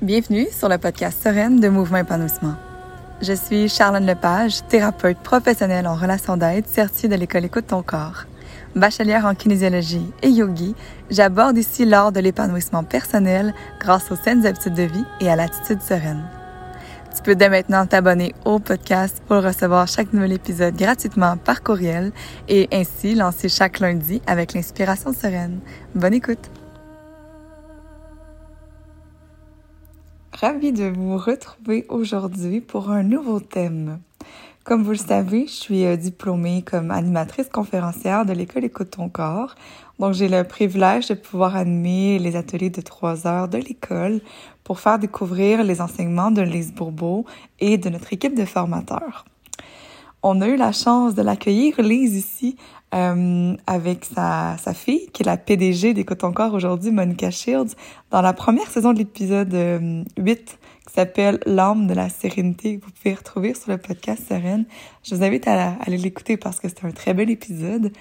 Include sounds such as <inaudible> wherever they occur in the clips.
Bienvenue sur le podcast Sereine de Mouvement Épanouissement. Je suis Charlène Lepage, thérapeute professionnelle en relations d'aide certifiée de l'école Écoute ton corps. Bachelière en kinésiologie et yogi, j'aborde ici l'art de l'épanouissement personnel grâce aux saines habitudes de vie et à l'attitude sereine. Tu peux dès maintenant t'abonner au podcast pour recevoir chaque nouvel épisode gratuitement par courriel et ainsi lancer chaque lundi avec l'inspiration sereine. Bonne écoute! Ravie de vous retrouver aujourd'hui pour un nouveau thème. Comme vous le savez, je suis euh, diplômée comme animatrice conférencière de l'école Écoute ton corps. Donc, j'ai le privilège de pouvoir animer les ateliers de trois heures de l'école pour faire découvrir les enseignements de Lise Bourbeau et de notre équipe de formateurs. On a eu la chance de l'accueillir, Lise, ici, euh, avec sa, sa fille, qui est la PDG des Coton-Corps aujourd'hui, Monica Shields, dans la première saison de l'épisode 8, euh, qui s'appelle L'âme de la sérénité, que vous pouvez retrouver sur le podcast Sereine. Je vous invite à, aller l'écouter parce que c'est un très bel épisode.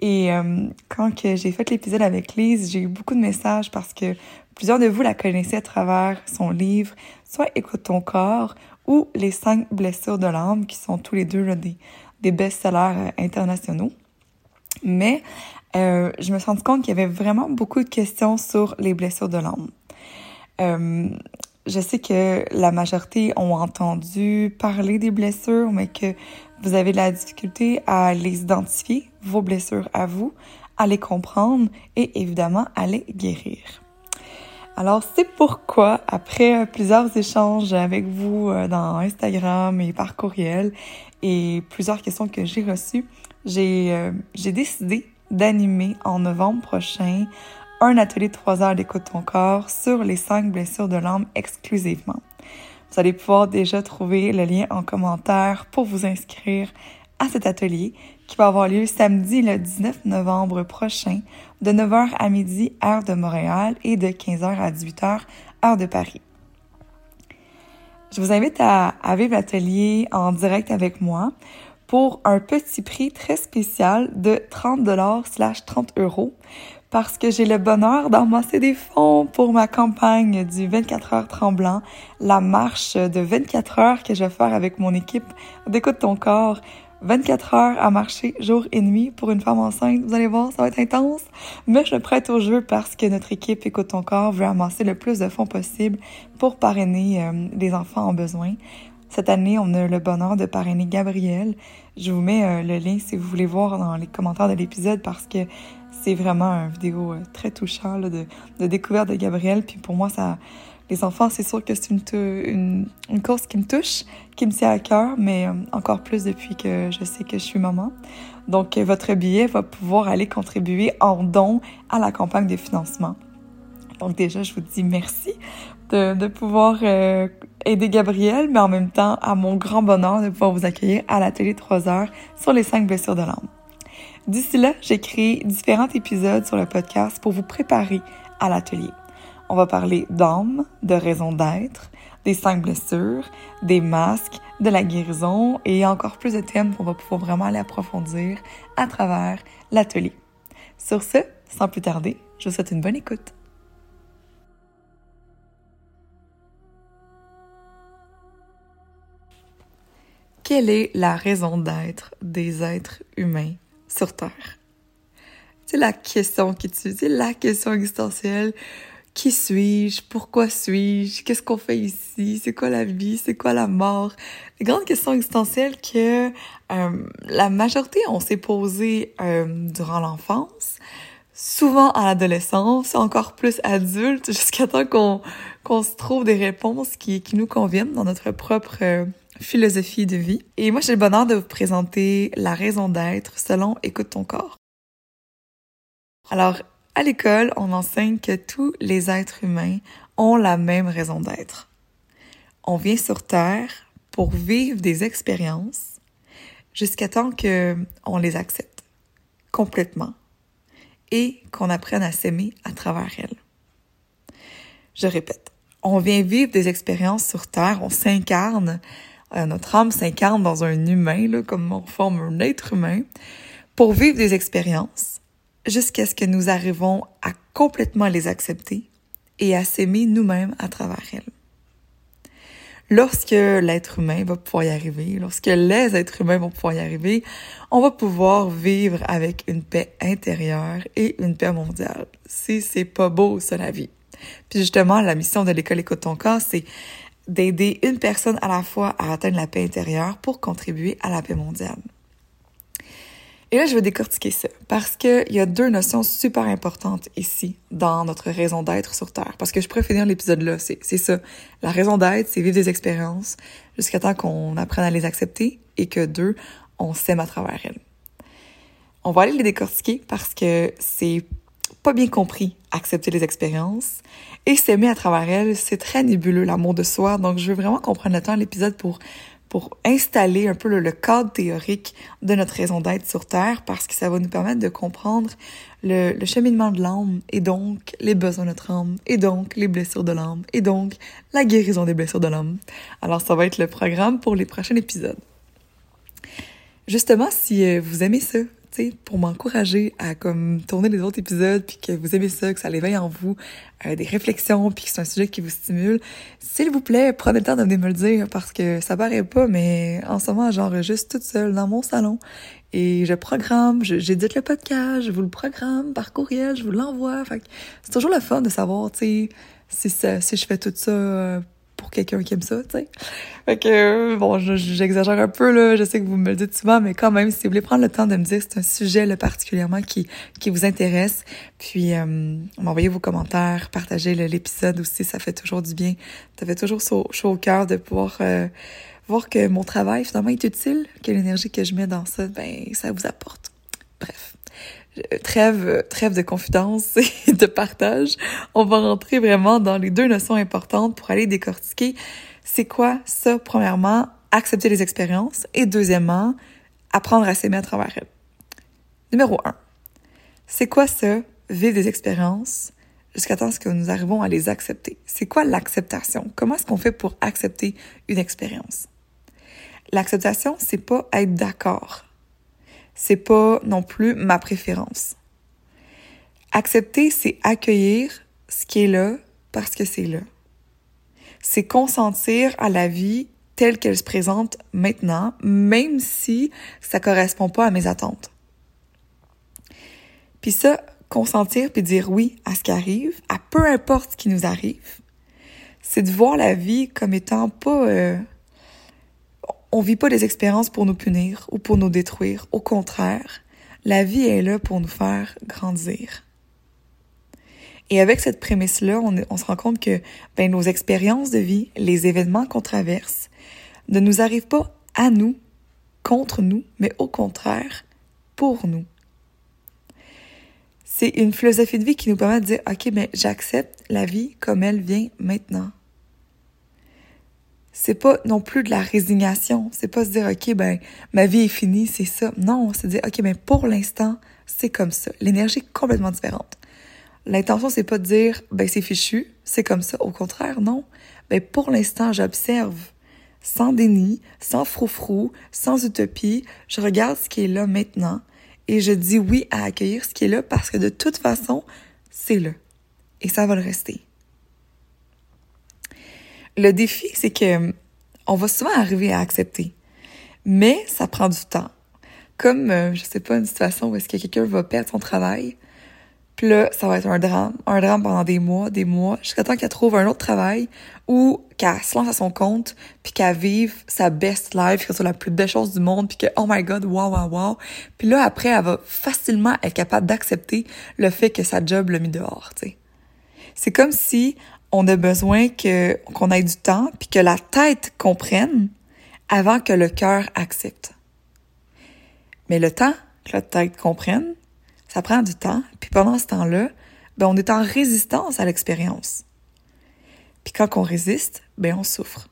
Et euh, quand j'ai fait l'épisode avec Lise, j'ai eu beaucoup de messages parce que plusieurs de vous la connaissez à travers son livre, soit Écoute ton corps ou Les cinq blessures de l'âme, qui sont tous les deux là, des, des best-sellers internationaux. Mais euh, je me suis rendu compte qu'il y avait vraiment beaucoup de questions sur les blessures de l'âme. Euh, je sais que la majorité ont entendu parler des blessures, mais que vous avez de la difficulté à les identifier, vos blessures à vous, à les comprendre et évidemment à les guérir. Alors c'est pourquoi, après plusieurs échanges avec vous euh, dans Instagram et par courriel et plusieurs questions que j'ai reçues, j'ai euh, décidé d'animer en novembre prochain un atelier de trois heures d'écoute ton corps sur les cinq blessures de l'âme exclusivement. Vous allez pouvoir déjà trouver le lien en commentaire pour vous inscrire à cet atelier qui va avoir lieu samedi le 19 novembre prochain de 9h à midi heure de Montréal et de 15h à 18h heure de Paris. Je vous invite à, vivre l'atelier en direct avec moi pour un petit prix très spécial de 30 dollars slash 30 euros parce que j'ai le bonheur d'amasser des fonds pour ma campagne du 24 heures tremblant, la marche de 24 heures que je vais faire avec mon équipe d'écoute ton corps. 24 heures à marcher jour et nuit pour une femme enceinte. Vous allez voir, ça va être intense. Mais je prête au jeu parce que notre équipe Écoute ton corps veut amasser le plus de fonds possible pour parrainer euh, les enfants en besoin. Cette année, on a le bonheur de parrainer Gabriel. Je vous mets euh, le lien si vous voulez voir dans les commentaires de l'épisode parce que c'est vraiment une vidéo euh, très touchant de, découverte de Gabriel. Puis pour moi, ça, les enfants, c'est sûr que c'est une, une, course qui me touche, qui me tient à cœur, mais euh, encore plus depuis que je sais que je suis maman. Donc, votre billet va pouvoir aller contribuer en don à la campagne de financement. Donc déjà, je vous dis merci de, de pouvoir aider Gabriel, mais en même temps, à mon grand bonheur de pouvoir vous accueillir à l'atelier 3 heures sur les 5 blessures de l'âme. D'ici là, j'ai créé différents épisodes sur le podcast pour vous préparer à l'atelier. On va parler d'âme, de raison d'être, des cinq blessures, des masques, de la guérison et encore plus de thèmes qu'on va pouvoir vraiment aller approfondir à travers l'atelier. Sur ce, sans plus tarder, je vous souhaite une bonne écoute. quelle est la raison d'être des êtres humains sur Terre? C'est la question qui tue, c'est la question existentielle. Qui suis-je? Pourquoi suis-je? Qu'est-ce qu'on fait ici? C'est quoi la vie? C'est quoi la mort? Les grandes questions existentielles que euh, la majorité on s'est posées euh, durant l'enfance, souvent à l'adolescence, encore plus adulte, <laughs> jusqu'à temps qu'on qu'on se trouve des réponses qui, qui nous conviennent dans notre propre euh, philosophie de vie. Et moi, j'ai le bonheur de vous présenter la raison d'être selon Écoute ton corps. Alors, à l'école, on enseigne que tous les êtres humains ont la même raison d'être. On vient sur Terre pour vivre des expériences jusqu'à temps que on les accepte complètement et qu'on apprenne à s'aimer à travers elles. Je répète, on vient vivre des expériences sur Terre, on s'incarne euh, notre âme s'incarne dans un humain, comme on forme un être humain, pour vivre des expériences jusqu'à ce que nous arrivons à complètement les accepter et à s'aimer nous-mêmes à travers elles. lorsque l'être humain va pouvoir y arriver, lorsque les êtres humains vont pouvoir y arriver, on va pouvoir vivre avec une paix intérieure et une paix mondiale. Si c'est pas beau, ça, la vie. Puis justement, la mission de l'école Écoute ton corps, c'est d'aider une personne à la fois à atteindre la paix intérieure pour contribuer à la paix mondiale. Et là, je vais décortiquer ça parce qu'il y a deux notions super importantes ici dans notre raison d'être sur Terre. Parce que je pourrais finir l'épisode là, c'est ça. La raison d'être, c'est vivre des expériences jusqu'à temps qu'on apprenne à les accepter et que deux, on s'aime à travers elles. On va aller les décortiquer parce que c'est pas bien compris accepter les expériences et s'aimer à travers elles, c'est très nébuleux l'amour de soi. Donc je veux vraiment qu'on prenne le temps l'épisode pour pour installer un peu le, cadre théorique de notre raison d'être sur Terre parce que ça va nous permettre de comprendre le, le cheminement de l'âme et donc les besoins de notre âme et donc les blessures de l'âme et donc la guérison des blessures de l'âme. Alors ça va être le programme pour les prochains épisodes. Justement, si euh, vous aimez ça, pour m'encourager à comme tourner les autres épisodes, puis que vous aimez ça, que ça l'éveille en vous euh, des réflexions, puis que c'est un sujet qui vous stimule, s'il vous plaît, prenez le temps de venir me le dire parce que ça paraît pas, mais en ce moment, j'enregistre toute seule dans mon salon et je programme, j'édite le podcast, je vous le programme par courriel, je vous l'envoie. C'est toujours le fun de savoir, si, si je fais tout ça euh, pour quelqu'un qui aime ça, tu sais. Fait que, bon, j'exagère un peu, là, je sais que vous me le dites souvent, mais quand même, si vous voulez prendre le temps de me dire c'est un sujet, là, particulièrement qui, qui vous intéresse, puis euh, m'envoyer vos commentaires, partager l'épisode aussi, ça fait toujours du bien. Ça fait toujours chaud, au cœur de pouvoir euh, voir que mon travail, finalement, est utile, que l'énergie que je mets dans ça, ben, ça vous apporte. Bref trêve, trêve de confidence <laughs> et de partage, on va rentrer vraiment dans les deux notions importantes pour aller décortiquer c'est quoi ça, premièrement, accepter les expériences et deuxièmement, apprendre à s'aimer à travers elles. Numéro un, c'est quoi ça, vivre des expériences jusqu'à temps que nous arrivons à les accepter? C'est quoi l'acceptation? Comment est-ce qu'on fait pour accepter une expérience? L'acceptation, c'est pas être d'accord c'est pas non plus ma préférence. Accepter, c'est accueillir ce qui est là parce que c'est là. C'est consentir à la vie telle qu'elle se présente maintenant, même si ça correspond pas à mes attentes. Puis ça, consentir puis dire oui à ce qui arrive, à peu importe ce qui nous arrive, c'est de voir la vie comme étant pas euh, on vit pas des expériences pour nous punir ou pour nous détruire. Au contraire, la vie est là pour nous faire grandir. Et avec cette prémisse-là, on, se rend compte que ben, nos expériences de vie, les événements qu'on traverse, ne nous arrivent pas à nous, contre nous, mais au contraire, pour nous. C'est une philosophie de vie qui nous permet de dire, OK, mais j'accepte la vie comme elle vient maintenant c'est pas non plus de la résignation. C'est pas se dire, OK, ben, ma vie est finie, c'est ça. Non, c'est dire, OK, ben, pour l'instant, c'est comme ça. L'énergie est complètement différente. L'intention, c'est pas de dire, ben, c'est fichu, c'est comme ça. Au contraire, non. Ben, pour l'instant, j'observe. Sans déni, sans froufrou, sans utopie. Je regarde ce qui est là maintenant et je dis oui à accueillir ce qui est là parce que de toute façon, c'est là. Et ça va le rester. Le défi, c'est que on va souvent arriver à accepter, mais ça prend du temps. Comme, euh, je sais pas, une situation où est-ce que quelqu'un va perdre son travail, puis là, ça va être un drame, un drame pendant des mois, des mois, jusqu'à temps qu'elle trouve un autre travail ou qu'elle se lance à son compte, puis qu'elle vive sa best life, qu'elle soit la plus belle chose du monde, puis que, oh my god, wow, wow, wow. Puis là, après, elle va facilement être capable d'accepter le fait que sa job l'a mis dehors. C'est comme si on a besoin que qu'on ait du temps puis que la tête comprenne avant que le cœur accepte. Mais le temps que la tête comprenne, ça prend du temps. Puis pendant ce temps-là, ben on est en résistance à l'expérience. Puis quand on résiste, ben on souffre.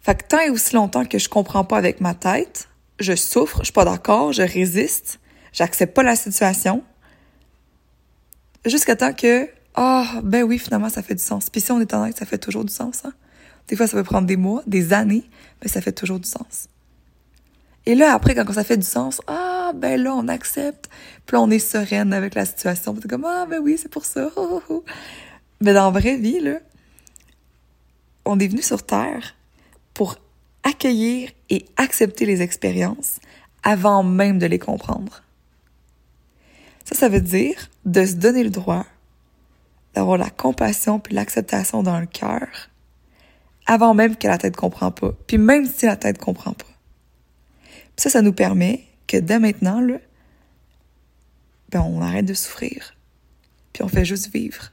Fait que tant et aussi longtemps que je comprends pas avec ma tête, je souffre, je suis pas d'accord, je résiste, j'accepte pas la situation, jusqu'à temps que ah, ben oui, finalement, ça fait du sens. Puis si on est en ça fait toujours du sens. Hein? Des fois, ça peut prendre des mois, des années, mais ça fait toujours du sens. Et là, après, quand ça fait du sens, ah, ben là, on accepte. Puis là, on est sereine avec la situation. Puis comme, ah, ben oui, c'est pour ça. <laughs> Mais dans la vraie vie, là, on est venu sur Terre pour accueillir et accepter les expériences avant même de les comprendre. Ça, ça veut dire de se donner le droit d'avoir la compassion puis l'acceptation dans le cœur avant même que la tête comprend pas, puis même si la tête comprend pas. ça, ça nous permet que dès maintenant, là, ben on arrête de souffrir, puis on fait juste vivre.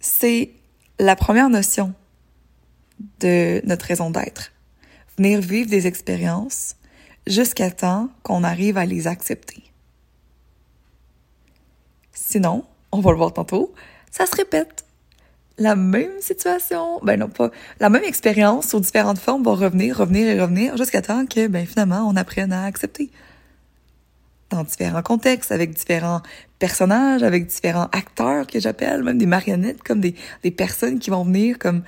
C'est la première notion de notre raison d'être. Venir vivre des expériences jusqu'à temps qu'on arrive à les accepter. Sinon, on va le voir tantôt, ça se répète. La même situation, ben non pas, la même expérience sous différentes formes va revenir, revenir et revenir jusqu'à temps que, ben finalement, on apprenne à accepter. Dans différents contextes, avec différents personnages, avec différents acteurs que j'appelle, même des marionnettes, comme des, des personnes qui vont venir comme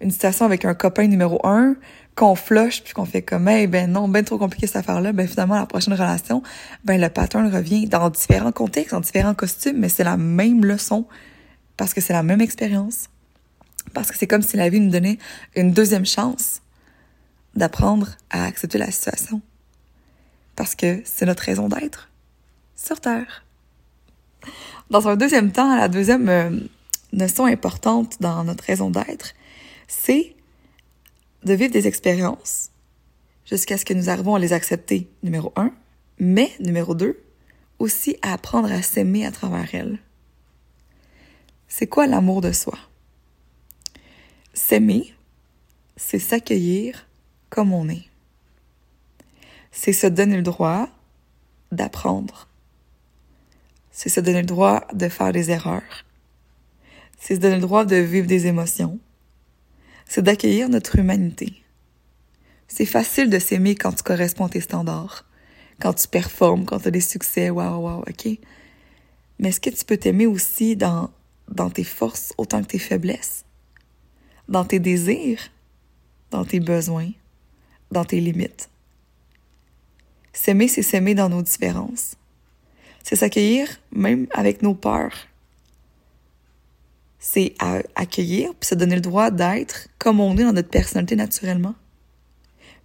une situation avec un copain numéro un, qu'on flush puis qu'on fait comme hey ben non ben trop compliqué cette affaire là ben finalement la prochaine relation ben le pattern revient dans différents contextes dans différents costumes mais c'est la même leçon parce que c'est la même expérience. Parce que c'est comme si la vie nous donnait une deuxième chance d'apprendre à accepter la situation. Parce que c'est notre raison d'être sur terre. Dans un deuxième temps la deuxième euh, notion importante dans notre raison d'être c'est de vivre des expériences jusqu'à ce que nous arrivons à les accepter, numéro un, mais, numéro deux, aussi à apprendre à s'aimer à travers elles. C'est quoi l'amour de soi? S'aimer, c'est s'accueillir comme on est. C'est se donner le droit d'apprendre. C'est se donner le droit de faire des erreurs. C'est se donner le droit de vivre des émotions c'est d'accueillir notre humanité. C'est facile de s'aimer quand tu corresponds à tes standards, quand tu performes, quand tu as des succès, waouh, waouh, ok? Mais est-ce que tu peux t'aimer aussi dans, dans tes forces autant que tes faiblesses? Dans tes désirs? Dans tes besoins? Dans tes limites? S'aimer, c'est s'aimer dans nos différences. C'est s'accueillir même avec nos peurs, c'est à accueillir puis se donner le droit d'être comme on est dans notre personnalité naturellement.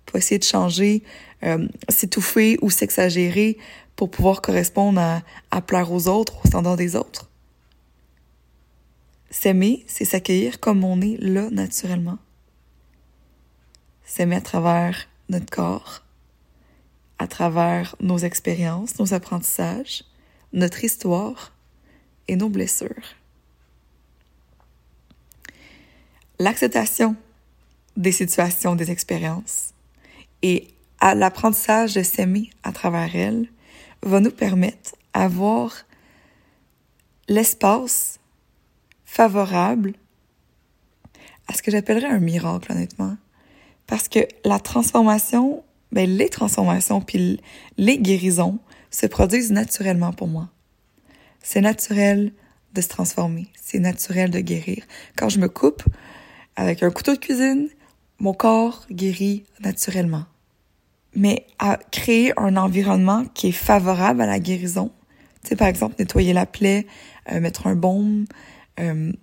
Pas essayer de changer, euh, s'étouffer ou s'exagérer pour pouvoir correspondre à, à plaire aux autres, aux standards des autres. S'aimer, c'est s'accueillir comme on est là naturellement. S'aimer à travers notre corps, à travers nos expériences, nos apprentissages, notre histoire et nos blessures. L'acceptation des situations, des expériences et l'apprentissage de s'aimer à travers elles va nous permettre d'avoir l'espace favorable à ce que j'appellerais un miracle, honnêtement. Parce que la transformation, ben, les transformations puis les guérisons se produisent naturellement pour moi. C'est naturel de se transformer. C'est naturel de guérir. Quand je me coupe, avec un couteau de cuisine, mon corps guérit naturellement. Mais à créer un environnement qui est favorable à la guérison, tu sais, par exemple, nettoyer la plaie, euh, mettre un baume, euh,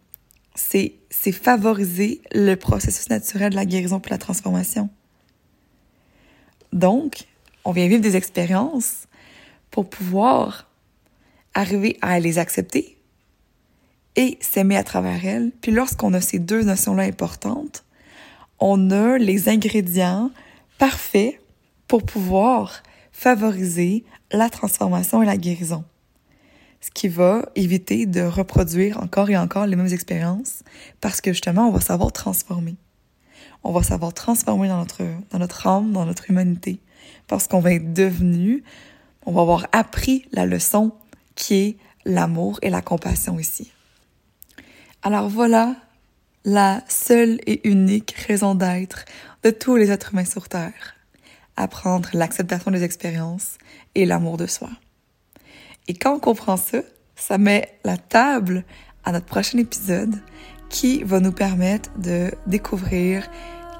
c'est, favoriser le processus naturel de la guérison pour la transformation. Donc, on vient vivre des expériences pour pouvoir arriver à les accepter, et s'aimer à travers elle. Puis lorsqu'on a ces deux notions-là importantes, on a les ingrédients parfaits pour pouvoir favoriser la transformation et la guérison. Ce qui va éviter de reproduire encore et encore les mêmes expériences parce que justement, on va savoir transformer. On va savoir transformer dans notre, dans notre âme, dans notre humanité parce qu'on va être devenu, on va avoir appris la leçon qui est l'amour et la compassion ici. Alors voilà la seule et unique raison d'être de tous les êtres humains sur Terre. Apprendre l'acceptation des expériences et l'amour de soi. Et quand on comprend ça, ça met la table à notre prochain épisode qui va nous permettre de découvrir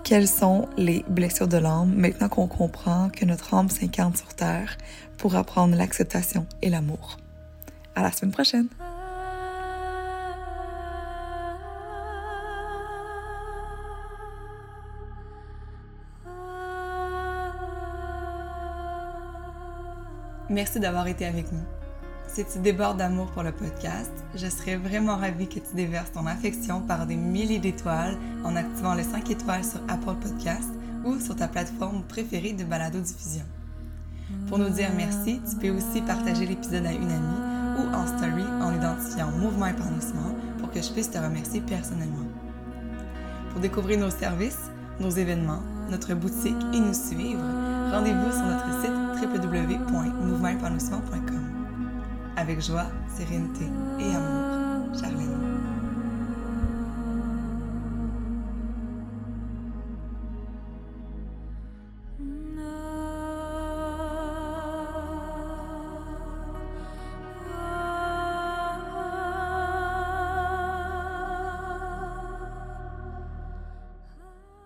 quelles sont les blessures de l'âme maintenant qu'on comprend que notre âme s'incarne sur Terre pour apprendre l'acceptation et l'amour. À la semaine prochaine! Merci d'avoir été avec nous. Si tu débordes d'amour pour le podcast, je serais vraiment ravie que tu déverses ton affection par des milliers d'étoiles en activant les 5 étoiles sur Apple Podcast ou sur ta plateforme préférée de balado-diffusion. Pour nous dire merci, tu peux aussi partager l'épisode à une amie ou en story en identifiant Mouvement Épanouissement pour que je puisse te remercier personnellement. Pour découvrir nos services, nos événements, notre boutique et nous suivre, rendez-vous sur notre site www.mouvementépanouissement.com. Avec joie, sérénité et amour, Charlène.